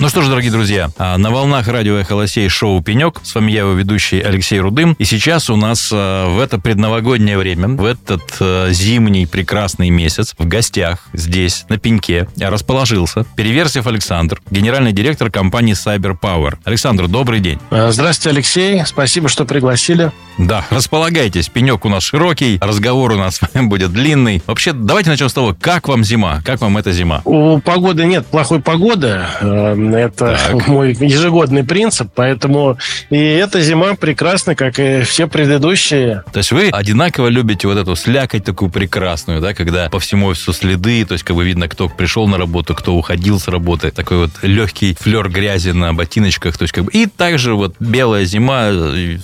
Ну что ж, дорогие друзья, а, на волнах радио «Эхо Лосей» шоу «Пенек». С вами я, его ведущий Алексей Рудым. И сейчас у нас а, в это предновогоднее время, в этот а, зимний прекрасный месяц, в гостях здесь, на Пеньке, расположился Переверсев Александр, генеральный директор компании Cyber Power. Александр, добрый день. Здравствуйте, Алексей. Спасибо, что пригласили. Да, располагайтесь. Пенек у нас широкий, разговор у нас будет длинный. Вообще, давайте начнем с того, как вам зима? Как вам эта зима? У погоды нет плохой погоды. Это так. мой ежегодный принцип, поэтому и эта зима прекрасна, как и все предыдущие. То есть вы одинаково любите вот эту слякоть такую прекрасную, да, когда по всему офису следы, то есть как бы видно, кто пришел на работу, кто уходил с работы, такой вот легкий флер грязи на ботиночках, то есть как бы и также вот белая зима,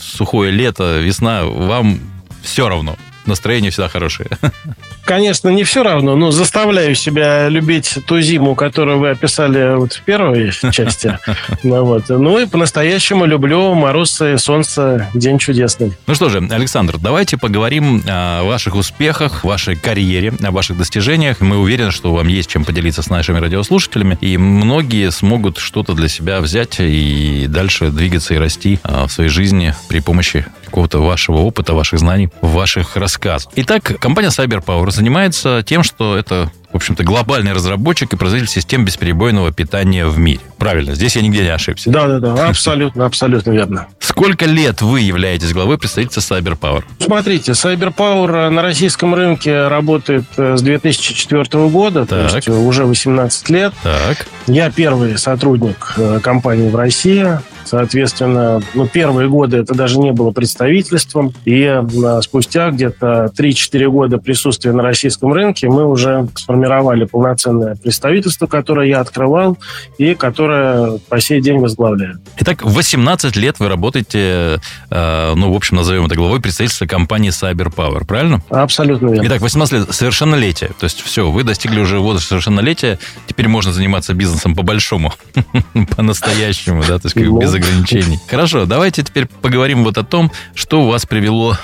сухое лето, весна, вам все равно настроение всегда хорошее. Конечно, не все равно, но заставляю себя любить ту зиму, которую вы описали вот в первой части. Ну, вот. ну и по-настоящему люблю мороз и солнце, день чудесный. Ну что же, Александр, давайте поговорим о ваших успехах, вашей карьере, о ваших достижениях. Мы уверены, что вам есть чем поделиться с нашими радиослушателями, и многие смогут что-то для себя взять и дальше двигаться и расти а, в своей жизни при помощи какого-то вашего опыта, ваших знаний, ваших рассказов. Итак, компания CyberPower занимается тем, что это в общем-то, глобальный разработчик и производитель систем бесперебойного питания в мире. Правильно, здесь я нигде не ошибся. Да, да, да, абсолютно, абсолютно верно. Сколько лет вы являетесь главой представительства CyberPower? Смотрите, CyberPower на российском рынке работает э, с 2004 года, так. то есть уже 18 лет. Так. Я первый сотрудник э, компании в России. Соответственно, ну, первые годы это даже не было представительством. И а, спустя где-то 3-4 года присутствия на российском рынке мы уже сформировали полноценное представительство, которое я открывал и которое по сей день возглавляю. Итак, 18 лет вы работаете, э, ну, в общем, назовем это главой представительства компании Cyber Power, правильно? Абсолютно верно. Итак, 18 лет, совершеннолетие. То есть все, вы достигли уже возраста совершеннолетия, теперь можно заниматься бизнесом по-большому, по-настоящему, да, то есть ну, без ограничений. Хорошо, давайте теперь поговорим вот о том, что вас привело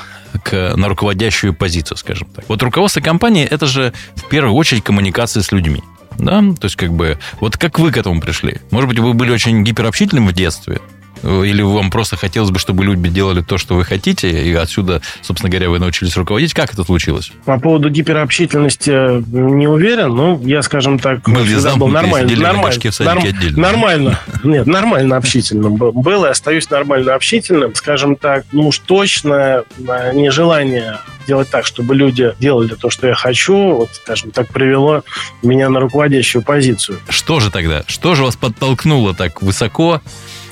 к, на руководящую позицию, скажем так. Вот руководство компании – это же в первую очередь коммуникация с людьми. Да? То есть, как бы, вот как вы к этому пришли? Может быть, вы были очень гиперобщительным в детстве, или вам просто хотелось бы, чтобы люди делали то, что вы хотите, и отсюда, собственно говоря, вы научились руководить? Как это случилось? По поводу гиперобщительности не уверен, но я, скажем так, Мы всегда был нормально. Нормально, норм, нормально. Нет, нормально общительным был и остаюсь нормально общительным. Скажем так, ну уж точно нежелание делать так, чтобы люди делали то, что я хочу, вот, скажем так, привело меня на руководящую позицию. Что же тогда? Что же вас подтолкнуло так высоко а,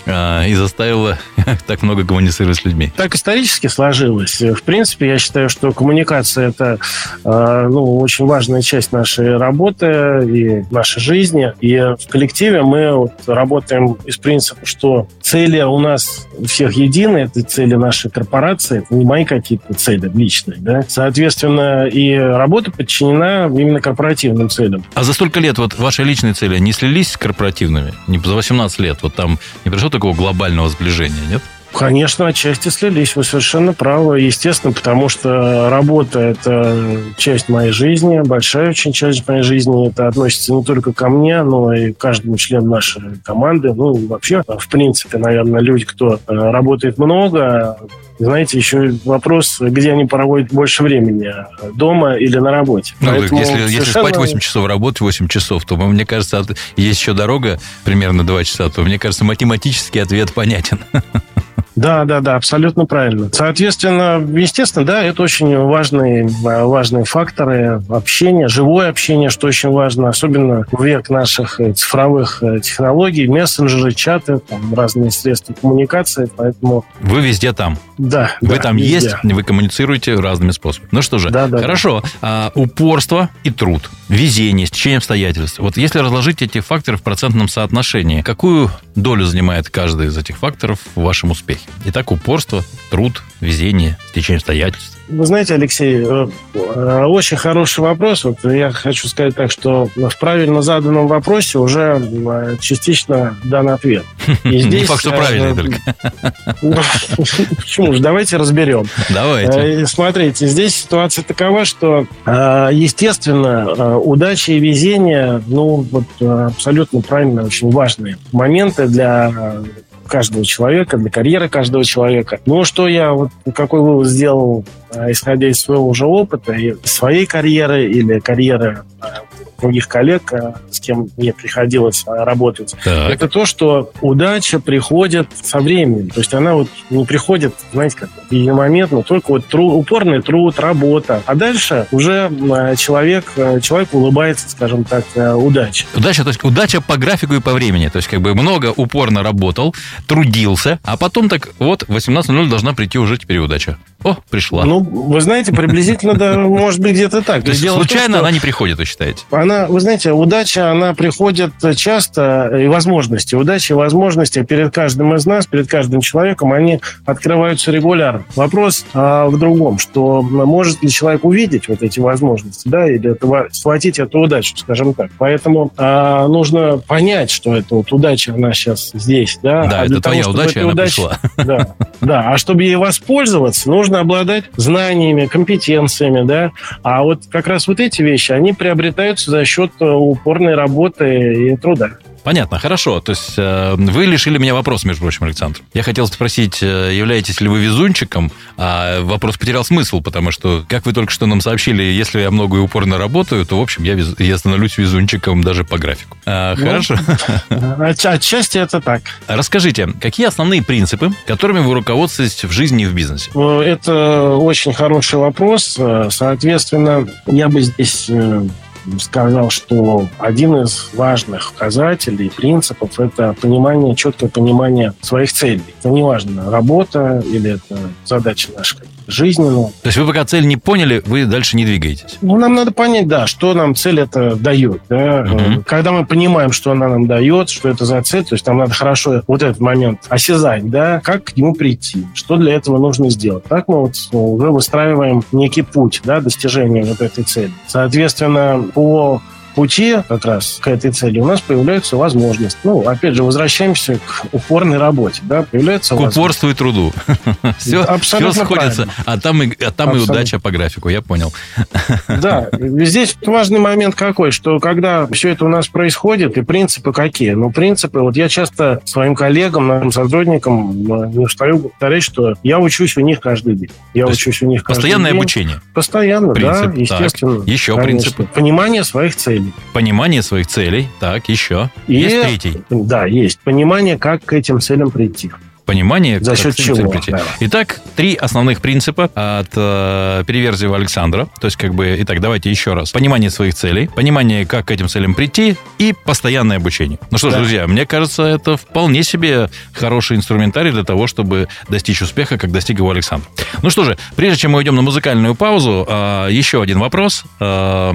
и заставила так много коммуницировать с людьми? Так исторически сложилось. В принципе, я считаю, что коммуникация – это а, ну, очень важная часть нашей работы и нашей жизни. И в коллективе мы вот работаем из принципа, что цели у нас у всех едины, это цели нашей корпорации, это не мои какие-то цели личные. Да? Соответственно, и работа подчинена именно корпоративным целям. А за столько лет вот ваши личные цели не слились с корпоративными? Не за 18 лет? Вот там не пришло такого глобального сближения, нет? Конечно, отчасти слились. Вы совершенно правы. Естественно, потому что работа – это часть моей жизни, большая очень часть моей жизни. Это относится не только ко мне, но и к каждому члену нашей команды. Ну, вообще, в принципе, наверное, люди, кто э, работает много, знаете, еще вопрос, где они проводят больше времени, дома или на работе. Ну, Поэтому если, совершенно... если спать 8 часов, работать 8 часов, то, мне кажется, есть еще дорога примерно 2 часа, то, мне кажется, математический ответ понятен. Да, да, да, абсолютно правильно. Соответственно, естественно, да, это очень важные, важные факторы общения, живое общение, что очень важно, особенно в век наших э, цифровых э, технологий, мессенджеры, чаты, там, разные средства коммуникации, поэтому... Вы везде там. Да. Вы да, там везде. есть, вы коммуницируете разными способами. Ну что же, да, да, хорошо. Да. А, упорство и труд. Везение, стечение обстоятельств. Вот если разложить эти факторы в процентном соотношении, какую долю занимает каждый из этих факторов в вашем успехе? Итак, упорство, труд, везение, стечение обстоятельств. Вы знаете, Алексей, э, э, очень хороший вопрос. Вот я хочу сказать так, что в правильно заданном вопросе уже э, частично дан ответ. И здесь, Не факт, что правильный только. Почему же? Давайте разберем. Давайте. Смотрите, здесь ситуация такова, что, естественно, удача и везение, ну, вот абсолютно правильно, очень важные моменты для каждого человека, для карьеры каждого человека. Ну, что я, вот какой вывод сделал, э, исходя из своего уже опыта, и своей карьеры или карьеры э, других коллег, э, кем мне приходилось работать, так. это то, что удача приходит со временем. То есть она вот не приходит, знаете, как единомоментно, только вот труд, упорный труд, работа. А дальше уже человек, человек улыбается, скажем так, удача. Удача, то есть удача по графику и по времени. То есть как бы много упорно работал, трудился, а потом так вот 18.00 должна прийти уже теперь удача. О, пришла. Ну, вы знаете, приблизительно, да, может быть, где-то так. То есть случайно она не приходит, вы считаете? Она, вы знаете, удача, она приходит часто, и возможности. Удача и возможности перед каждым из нас, перед каждым человеком, они открываются регулярно. Вопрос а, в другом, что может ли человек увидеть вот эти возможности, да, или это, схватить эту удачу, скажем так. Поэтому а, нужно понять, что это вот удача, она сейчас здесь, да. Да, а это твоя того, удача, она удача, пришла. Да, да, а чтобы ей воспользоваться, нужно нужно обладать знаниями, компетенциями, да. А вот как раз вот эти вещи, они приобретаются за счет э, упорной работы и труда. Понятно, хорошо. То есть э, вы лишили меня вопроса, между прочим, Александр. Я хотел спросить, э, являетесь ли вы везунчиком, а вопрос потерял смысл, потому что, как вы только что нам сообщили, если я много и упорно работаю, то, в общем, я, вез, я становлюсь везунчиком даже по графику. А, ну, хорошо. Отчасти это так. Расскажите, какие основные принципы, которыми вы руководствуетесь в жизни и в бизнесе? Это очень хороший вопрос. Соответственно, я бы здесь сказал, что один из важных указателей, принципов – это понимание, четкое понимание своих целей. Это неважно, работа или это задача наша жизненную. То есть вы пока цель не поняли, вы дальше не двигаетесь? Ну, нам надо понять, да, что нам цель это дает. Да? Угу. Когда мы понимаем, что она нам дает, что это за цель, то есть нам надо хорошо вот этот момент осязать, да, как к нему прийти, что для этого нужно сделать. Так мы вот уже выстраиваем некий путь, да, достижения вот этой цели. Соответственно, по пути как раз к этой цели у нас появляются возможности. Ну, опять же, возвращаемся к упорной работе. Да, появляется к упорству и труду. Все, все сходится. А там, и, а там и удача по графику, я понял. Да, здесь важный момент какой, что когда все это у нас происходит, и принципы какие? Ну, принципы, вот я часто своим коллегам, нашим сотрудникам э, не устаю повторять, что я учусь у них каждый день. Я То учусь у них каждый Постоянное день. обучение? Постоянно, Принцип, да, естественно. Так. Еще принципы? Понимание своих целей целей. Понимание своих целей. Так, еще. И, есть третий. Да, есть. Понимание, как к этим целям прийти понимание. За счет чего? Да. Итак, три основных принципа от э, Переверзева Александра. То есть, как бы, итак, давайте еще раз. Понимание своих целей, понимание, как к этим целям прийти и постоянное обучение. Ну что ж, да. друзья, мне кажется, это вполне себе хороший инструментарий для того, чтобы достичь успеха, как достиг его Александр. Ну что же, прежде чем мы уйдем на музыкальную паузу, э, еще один вопрос. Э,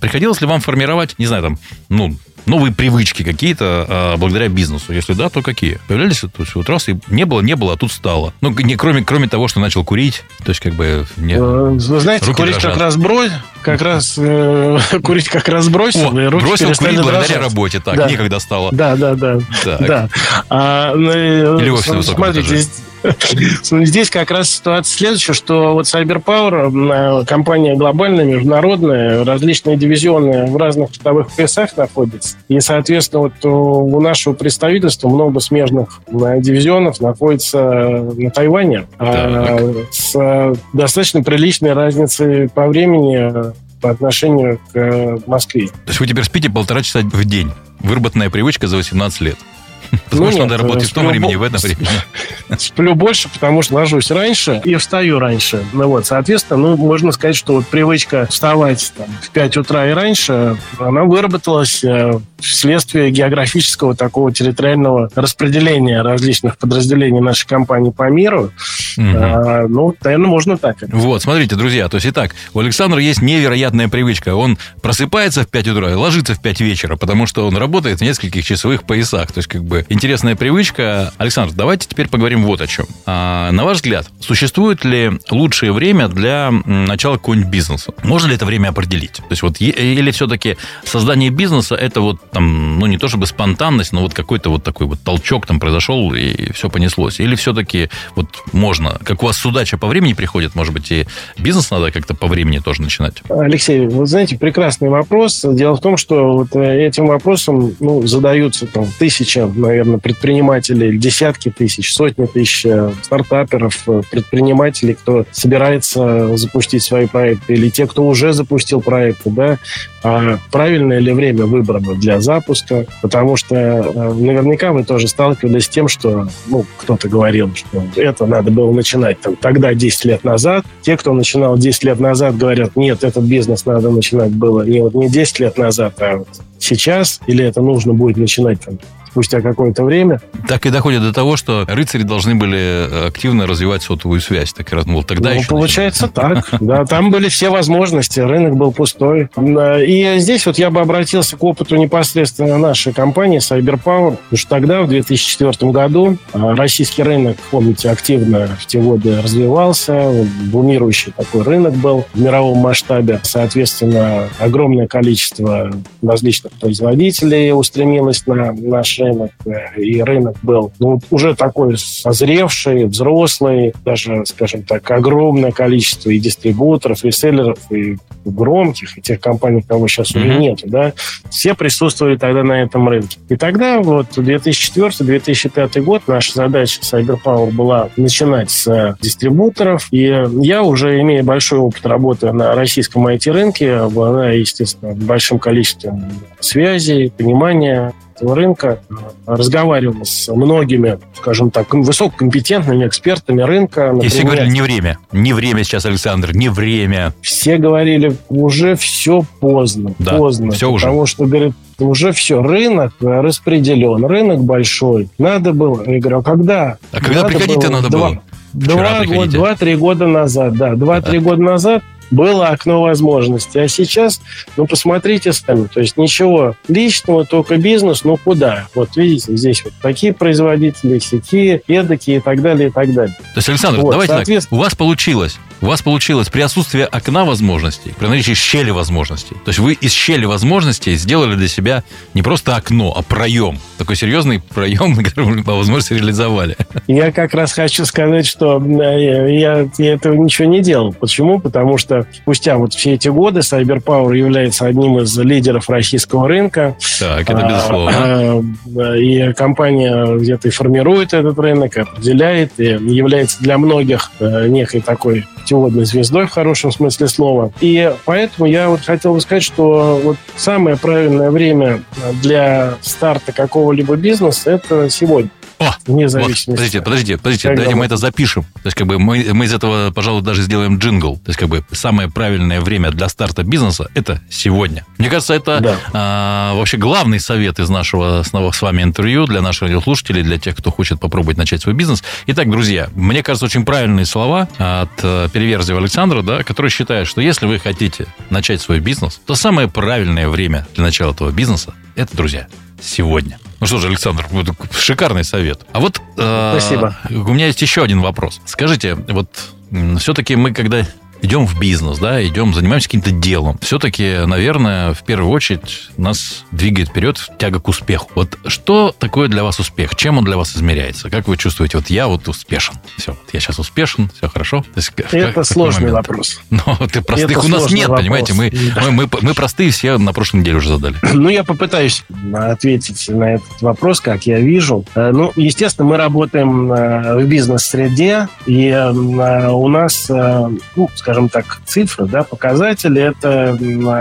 приходилось ли вам формировать, не знаю, там, ну, новые привычки какие-то а, благодаря бизнесу? Если да, то какие? Появлялись то есть, вот раз и не было, не было, а тут стало. Ну, не, кроме, кроме того, что начал курить, то есть как бы... Не, э, знаете, курить дрожат. как раз брось, как раз э, курить как раз бросил, О, и руки бросил курить благодаря дрожать. работе, так, да. некогда стало. Да, да, да. Так. да. А, ну, Или офис Смотрите, здесь, Здесь как раз ситуация следующая, что вот CyberPower, компания глобальная, международная, различные дивизионы в разных штабных поясах находятся. И, соответственно, вот у нашего представительства много смежных дивизионов находится на Тайване. А с достаточно приличной разницей по времени по отношению к Москве. То есть вы теперь спите полтора часа в день. Выработанная привычка за 18 лет. Потому ну, что нет, надо работать в том времени, в этом времени. Сплю больше, потому что ложусь раньше и встаю раньше. Ну вот, соответственно, ну, можно сказать, что вот привычка вставать там, в 5 утра и раньше, она выработалась э, вследствие географического такого территориального распределения различных подразделений нашей компании по миру. Угу. А, ну, наверное, можно так. Вот, смотрите, друзья, то есть, итак, у Александра есть невероятная привычка. Он просыпается в 5 утра и ложится в 5 вечера, потому что он работает в нескольких часовых поясах. То есть, как бы, интересная привычка. Александр, давайте теперь поговорим вот о чем. А, на ваш взгляд, существует ли лучшее время для начала какого-нибудь бизнеса? Можно ли это время определить? То есть, вот, или все-таки создание бизнеса это вот там, ну, не то чтобы спонтанность, но вот какой-то вот такой вот толчок там произошел, и все понеслось? Или все-таки вот можно, как у вас судача по времени приходит, может быть, и бизнес надо как-то по времени тоже начинать? Алексей, вы знаете, прекрасный вопрос. Дело в том, что вот э, этим вопросом ну, задаются там тысячи, наверное, предпринимателей, десятки тысяч, сотни тысяч э, стартаперов, э, предпринимателей, кто собирается запустить свои проекты, или те, кто уже запустил проекты, да, а правильное ли время выбрано для запуска, потому что наверняка вы тоже сталкивались с тем, что ну, кто-то говорил, что это надо было начинать там, тогда 10 лет назад. Те, кто начинал 10 лет назад, говорят, нет, этот бизнес надо начинать было не, вот, не 10 лет назад, а вот сейчас, или это нужно будет начинать там, спустя какое-то время. Так и доходит до того, что рыцари должны были э, активно развивать сотовую связь. Так раз, мол, тогда ну, еще получается так. Да, там были все возможности, рынок был пустой. И здесь вот я бы обратился к опыту непосредственно нашей компании CyberPower, потому что тогда, в 2004 году, э, российский рынок, помните, активно в те годы развивался, бумирующий такой рынок был в мировом масштабе. Соответственно, огромное количество различных производителей устремилось на наш рынок, э, и рынок был ну, уже такой созревший, взрослый, даже, скажем так, огромное количество и дистрибуторов, и селлеров, и громких, и тех компаний, кого сейчас mm-hmm. уже нет, да, все присутствовали тогда на этом рынке. И тогда, вот, 2004-2005 год, наша задача CyberPower была начинать с дистрибуторов, и я уже, имея большой опыт работы на российском IT-рынке, обладая, естественно, большим количеством связей, понимания этого рынка, разговаривал с многими, скажем так, высококомпетентными экспертами рынка. Например, И все говорили, не время. Не время сейчас, Александр, не время. Все говорили, уже все поздно. Да, поздно. Все уже. Потому что, говорит, уже все, рынок распределен, рынок большой. Надо было. Я говорю, а когда? А когда приходить-то надо было? Два, два-три года назад, да. Два-три года назад было окно возможностей. А сейчас, ну, посмотрите сами, то есть ничего личного, только бизнес, ну, куда? Вот видите, здесь вот такие производители, сети, эдакие и так далее, и так далее. То есть, Александр, вот, давайте соответственно... так, у вас получилось у вас получилось при отсутствии окна возможностей, при наличии щели возможностей. То есть вы из щели возможностей сделали для себя не просто окно, а проем. Такой серьезный проем, вы по возможности реализовали. Я как раз хочу сказать, что э, я, я этого ничего не делал. Почему? Потому что спустя вот все эти годы CyberPower является одним из лидеров российского рынка. Так, это безусловно. А, а, и компания где-то и формирует этот рынок, определяет, и является для многих э, некой такой путеводной звездой в хорошем смысле слова. И поэтому я вот хотел бы сказать, что вот самое правильное время для старта какого-либо бизнеса – это сегодня. О, вне зависимости. Вот, подождите, подождите, подождите, давайте мы это запишем. То есть, как бы мы, мы из этого, пожалуй, даже сделаем джингл. То есть, как бы самое правильное время для старта бизнеса это сегодня. Мне кажется, это да. а, вообще главный совет из нашего снова с вами интервью для наших слушателей, для тех, кто хочет попробовать начать свой бизнес. Итак, друзья, мне кажется, очень правильные слова от э, Переверзева Александра, да, который считает, что если вы хотите начать свой бизнес, то самое правильное время для начала этого бизнеса это, друзья, сегодня. Ну что же, Александр, шикарный совет. А вот э, Спасибо. у меня есть еще один вопрос. Скажите, вот все-таки мы, когда идем в бизнес, да, идем, занимаемся каким-то делом. Все-таки, наверное, в первую очередь нас двигает вперед тяга к успеху. Вот что такое для вас успех? Чем он для вас измеряется? Как вы чувствуете? Вот я вот успешен. Все, вот я сейчас успешен, все хорошо. То есть, Это сложный вопрос. Но ты простых Это у нас нет, вопрос. понимаете? Мы, да. мы, мы, мы простые все на прошлой неделе уже задали. Ну, я попытаюсь ответить на этот вопрос, как я вижу. Э, ну, естественно, мы работаем э, в бизнес-среде, и э, у нас, ну, скажем скажем так, цифры, да, показатели – это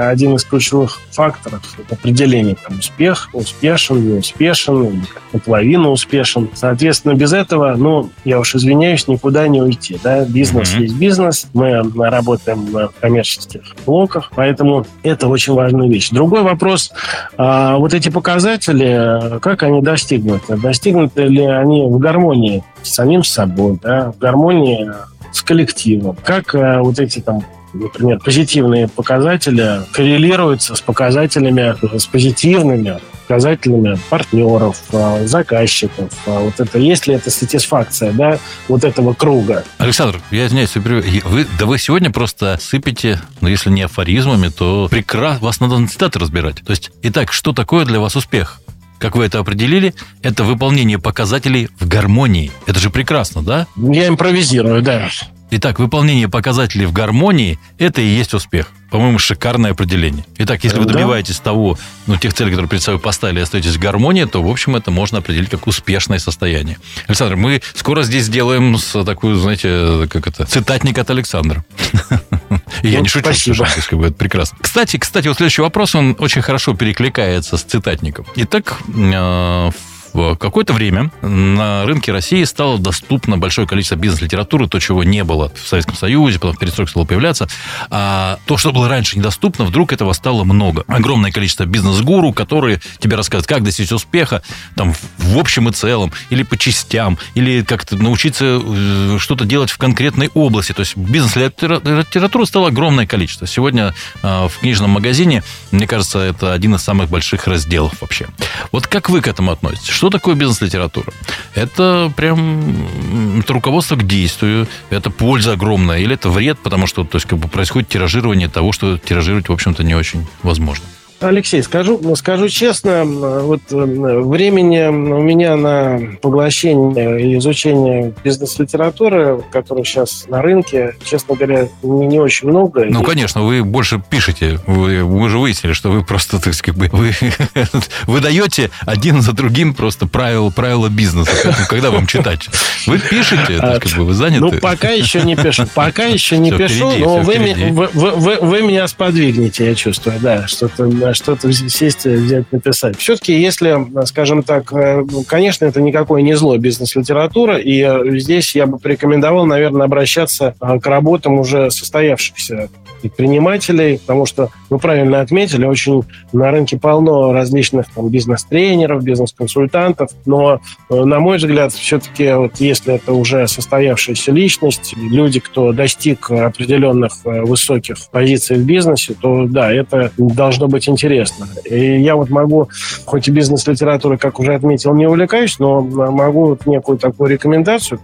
один из ключевых факторов определения там, успех, успешен, не успешен, наполовину успешен. Соответственно, без этого, ну, я уж извиняюсь, никуда не уйти. Да? Бизнес mm-hmm. есть бизнес, мы работаем на коммерческих блоках, поэтому это очень важная вещь. Другой вопрос, а, вот эти показатели, как они достигнуты? Достигнуты ли они в гармонии с самим собой, да, в гармонии с коллективом? Как а, вот эти там например, позитивные показатели коррелируются с показателями, с позитивными показателями партнеров, а, заказчиков. А вот это, есть ли это сатисфакция, да, вот этого круга? Александр, я извиняюсь, вы, да вы сегодня просто сыпете, ну, если не афоризмами, то прекрасно, вас надо на цитаты разбирать. То есть, итак, что такое для вас успех? Как вы это определили, это выполнение показателей в гармонии. Это же прекрасно, да? Я импровизирую, да. Итак, выполнение показателей в гармонии – это и есть успех. По-моему, шикарное определение. Итак, если вы добиваетесь того, ну, тех целей, которые перед собой поставили, и остаетесь в гармонии, то, в общем, это можно определить как успешное состояние. Александр, мы скоро здесь сделаем такую, знаете, как это, цитатник от Александра. И я не шучу, спасибо. как бы это прекрасно. Кстати, кстати, вот следующий вопрос, он очень хорошо перекликается с цитатником. Итак, э, в какое-то время на рынке России стало доступно большое количество бизнес-литературы, то, чего не было в Советском Союзе, потом в перестройке стало появляться. А то, что было раньше недоступно, вдруг этого стало много. Огромное количество бизнес-гуру, которые тебе рассказывают, как достичь успеха, там, в общем и целом, или по частям, или как-то научиться э, что-то делать в конкретной области. То есть бизнес-литературы стало огромное количество. Сегодня а, в книжном магазине, мне кажется, это один из самых больших разделов вообще. Вот как вы к этому относитесь? Что такое бизнес-литература? Это прям это руководство к действию, это польза огромная, или это вред, потому что то есть, как бы происходит тиражирование того, что тиражировать, в общем-то, не очень возможно. Алексей, скажу, скажу честно, вот э, времени у меня на поглощение и изучение бизнес-литературы, которая сейчас на рынке, честно говоря, не, не очень много. Ну, конечно, вы больше пишете. Вы, вы же выяснили, что вы просто, так сказать, вы, вы даете один за другим просто правила, правила бизнеса. Когда вам читать? Вы пишете, а, как бы вы заняты? Ну, пока еще не пишу. Пока еще не пишу, но вы, вы, вы, вы меня сподвигнете, я чувствую, да, что-то что-то сесть, взять, написать. Все-таки, если, скажем так, э, конечно, это никакой не зло бизнес-литература, и э, здесь я бы порекомендовал, наверное, обращаться э, к работам уже состоявшихся предпринимателей, потому что, вы правильно отметили, очень на рынке полно различных там, бизнес-тренеров, бизнес-консультантов, но, на мой взгляд, все-таки вот если это уже состоявшаяся личность, люди, кто достиг определенных высоких позиций в бизнесе, то да, это должно быть интересно. И я вот могу, хоть и бизнес-литературой, как уже отметил, не увлекаюсь, но могу вот некую такую рекомендацию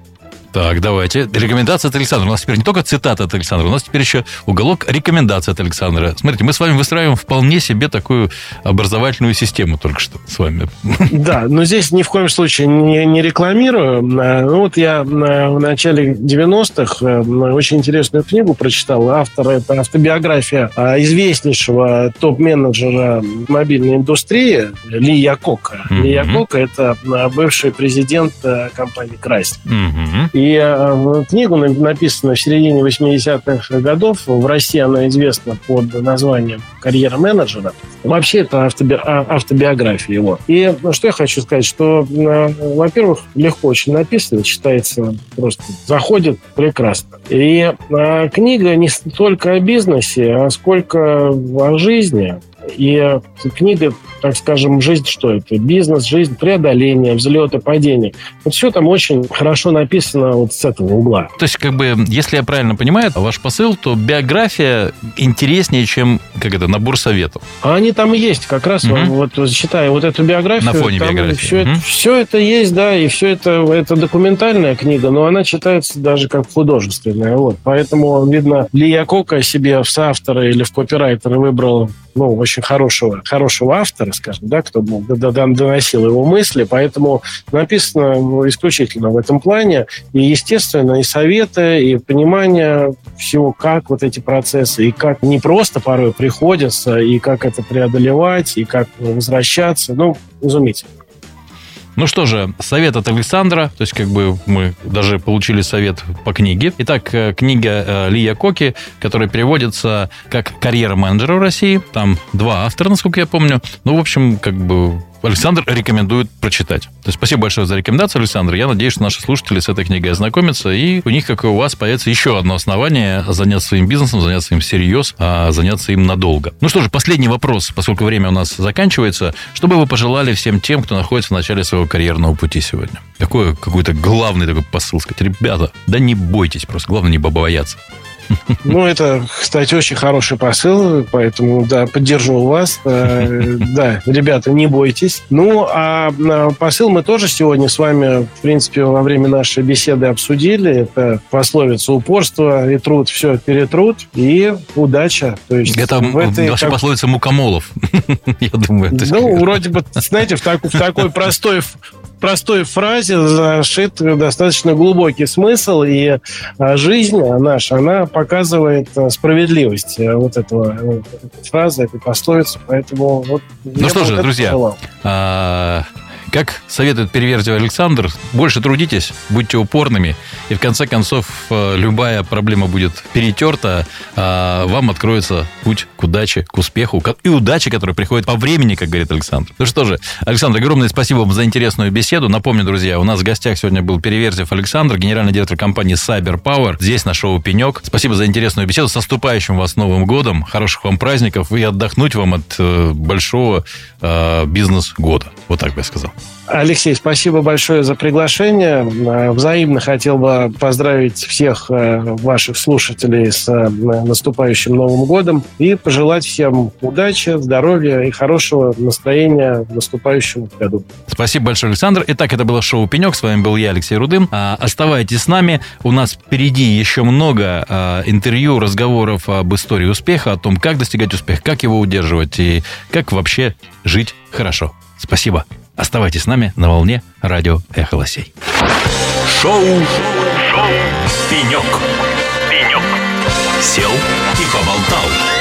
так, давайте. Рекомендация от Александра. У нас теперь не только цитата от Александра, у нас теперь еще уголок рекомендации от Александра. Смотрите, мы с вами выстраиваем вполне себе такую образовательную систему только что с вами. Да, но здесь ни в коем случае не, не рекламирую. А, ну, вот я в начале 90-х э, очень интересную книгу прочитал. Автор – это автобиография известнейшего топ-менеджера мобильной индустрии Ли Якока. Mm-hmm. Ли Якока – это бывший президент э, компании Крайс. Mm-hmm. И э, книгу написана в середине 80-х годов. В России она известна под названием «Карьера менеджера». Вообще это автоби... А, автобиография его. И ну, что я хочу сказать, что, э, во-первых, легко очень написано, читается просто, заходит прекрасно. И э, книга не столько о бизнесе, а сколько о жизни. И книга так скажем, жизнь что это? Бизнес, жизнь, преодоление, взлеты, падения. Вот все там очень хорошо написано вот с этого угла. То есть, как бы, если я правильно понимаю, ваш посыл, то биография интереснее, чем, как это, набор советов. А они там есть, как раз, угу. вот, читая вот эту биографию. На фоне биографии. Все, угу. это, все это есть, да, и все это, это документальная книга, но она читается даже как художественная. Вот. Поэтому, видно, Ли Якока себе в соавторы или в копирайтеры выбрал ну, очень хорошего, хорошего автора, скажем, да, кто доносил его мысли, поэтому написано ну, исключительно в этом плане. И, естественно, и советы, и понимание всего, как вот эти процессы, и как не просто порой приходится, и как это преодолевать, и как возвращаться. Ну, изумительно. Ну что же, совет от Александра, то есть как бы мы даже получили совет по книге. Итак, э, книга э, Лия Коки, которая переводится как «Карьера менеджера в России». Там два автора, насколько я помню. Ну, в общем, как бы Александр рекомендует прочитать. То есть спасибо большое за рекомендацию, Александр. Я надеюсь, что наши слушатели с этой книгой ознакомятся, и у них, как и у вас, появится еще одно основание заняться своим бизнесом, заняться им всерьез, а заняться им надолго. Ну что же, последний вопрос, поскольку время у нас заканчивается. Что бы вы пожелали всем тем, кто находится в начале своего карьерного пути сегодня? Какой какой-то главный такой посыл сказать? Ребята, да не бойтесь просто, главное не бояться. Ну, это, кстати, очень хороший посыл, поэтому, да, поддержу вас. Э, да, ребята, не бойтесь. Ну, а посыл мы тоже сегодня с вами, в принципе, во время нашей беседы обсудили. Это пословица упорство и труд все перетрут, и удача. То есть это в этой, вообще как... пословица мукомолов, я думаю. Ну, вроде бы, знаете, в такой простой простой фразе зашит достаточно глубокий смысл, и а, жизнь наша, она показывает а, справедливость э, вот этого э, фразы, этой пословицы. Поэтому вот ну что же, друзья, как советует переверзив Александр, больше трудитесь, будьте упорными, и в конце концов э, любая проблема будет перетерта, а вам откроется путь к удаче, к успеху, и удаче, которая приходит по времени, как говорит Александр. Ну что же, Александр, огромное спасибо вам за интересную беседу. Напомню, друзья, у нас в гостях сегодня был Переверзев Александр, генеральный директор компании Cyber Power. Здесь на шоу «Пенек». Спасибо за интересную беседу. С наступающим вас Новым годом. Хороших вам праздников и отдохнуть вам от э, большого э, бизнес-года. Вот так бы я сказал. Алексей, спасибо большое за приглашение. Э, взаимно хотел бы поздравить всех э, ваших слушателей с э, наступающим Новым годом и пожелать всем удачи, здоровья и хорошего настроения в наступающем году. Спасибо большое, Александр. Итак, это было шоу «Пенек». С вами был я, Алексей Рудым. А, оставайтесь с нами. У нас впереди еще много а, интервью, разговоров об истории успеха, о том, как достигать успеха, как его удерживать и как вообще жить хорошо. Спасибо. Оставайтесь с нами на волне радио «Эхо Лосей». Шоу, Шоу. «Пенек». «Пенек». Сел и поболтал.